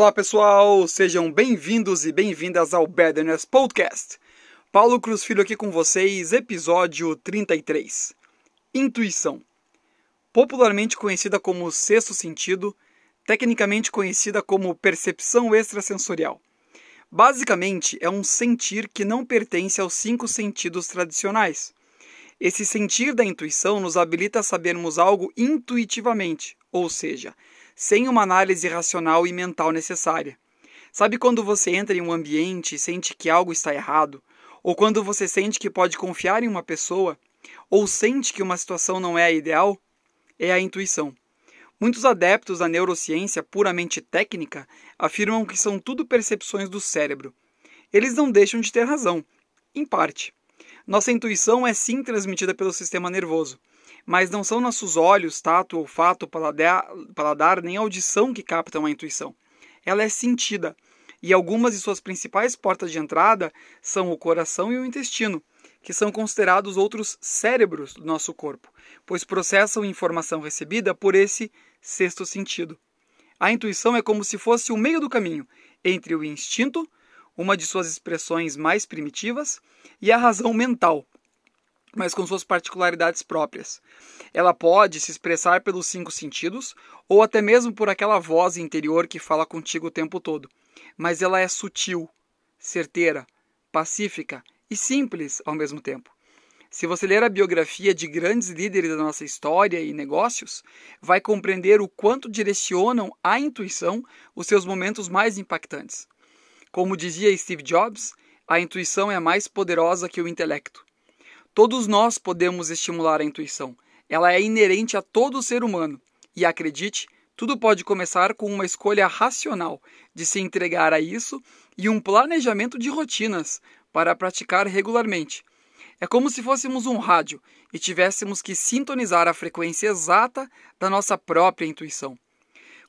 Olá pessoal, sejam bem-vindos e bem-vindas ao Badness Podcast. Paulo Cruz Filho aqui com vocês, episódio 33. Intuição. Popularmente conhecida como sexto sentido, tecnicamente conhecida como percepção extrasensorial. Basicamente, é um sentir que não pertence aos cinco sentidos tradicionais. Esse sentir da intuição nos habilita a sabermos algo intuitivamente, ou seja, sem uma análise racional e mental necessária. Sabe quando você entra em um ambiente e sente que algo está errado? Ou quando você sente que pode confiar em uma pessoa? Ou sente que uma situação não é a ideal? É a intuição. Muitos adeptos da neurociência puramente técnica afirmam que são tudo percepções do cérebro. Eles não deixam de ter razão, em parte. Nossa intuição é sim transmitida pelo sistema nervoso, mas não são nossos olhos, tato, olfato, paladar, paladar nem audição que captam a intuição. Ela é sentida, e algumas de suas principais portas de entrada são o coração e o intestino, que são considerados outros cérebros do nosso corpo, pois processam informação recebida por esse sexto sentido. A intuição é como se fosse o meio do caminho entre o instinto, uma de suas expressões mais primitivas, e a razão mental, mas com suas particularidades próprias. Ela pode se expressar pelos cinco sentidos ou até mesmo por aquela voz interior que fala contigo o tempo todo. Mas ela é sutil, certeira, pacífica e simples ao mesmo tempo. Se você ler a biografia de grandes líderes da nossa história e negócios, vai compreender o quanto direcionam a intuição os seus momentos mais impactantes. Como dizia Steve Jobs, a intuição é mais poderosa que o intelecto. Todos nós podemos estimular a intuição. Ela é inerente a todo ser humano. E acredite, tudo pode começar com uma escolha racional de se entregar a isso e um planejamento de rotinas para praticar regularmente. É como se fôssemos um rádio e tivéssemos que sintonizar a frequência exata da nossa própria intuição.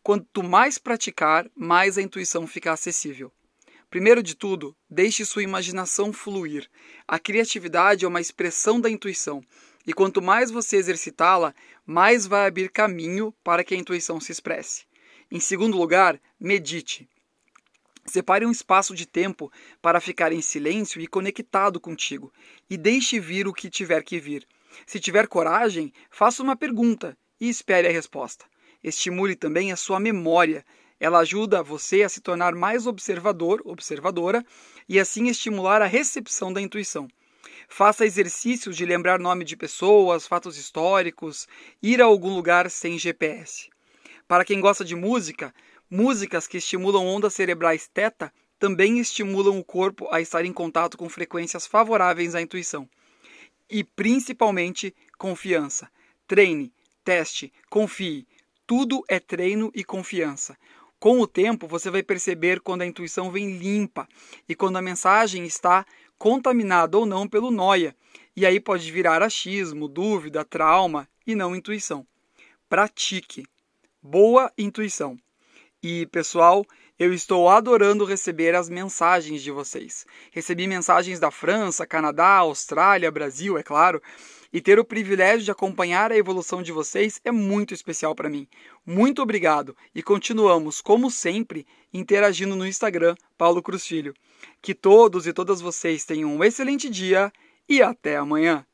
Quanto mais praticar, mais a intuição fica acessível. Primeiro de tudo, deixe sua imaginação fluir. A criatividade é uma expressão da intuição, e quanto mais você exercitá-la, mais vai abrir caminho para que a intuição se expresse. Em segundo lugar, medite. Separe um espaço de tempo para ficar em silêncio e conectado contigo, e deixe vir o que tiver que vir. Se tiver coragem, faça uma pergunta e espere a resposta. Estimule também a sua memória ela ajuda você a se tornar mais observador, observadora, e assim estimular a recepção da intuição. Faça exercícios de lembrar nome de pessoas, fatos históricos, ir a algum lugar sem GPS. Para quem gosta de música, músicas que estimulam ondas cerebrais teta também estimulam o corpo a estar em contato com frequências favoráveis à intuição. E principalmente confiança. Treine, teste, confie. Tudo é treino e confiança. Com o tempo, você vai perceber quando a intuição vem limpa e quando a mensagem está contaminada ou não pelo noia. E aí pode virar achismo, dúvida, trauma e não intuição. Pratique. Boa intuição. E, pessoal, eu estou adorando receber as mensagens de vocês. Recebi mensagens da França, Canadá, Austrália, Brasil, é claro, e ter o privilégio de acompanhar a evolução de vocês é muito especial para mim. Muito obrigado e continuamos, como sempre, interagindo no Instagram Paulo Cruz Filho. Que todos e todas vocês tenham um excelente dia e até amanhã.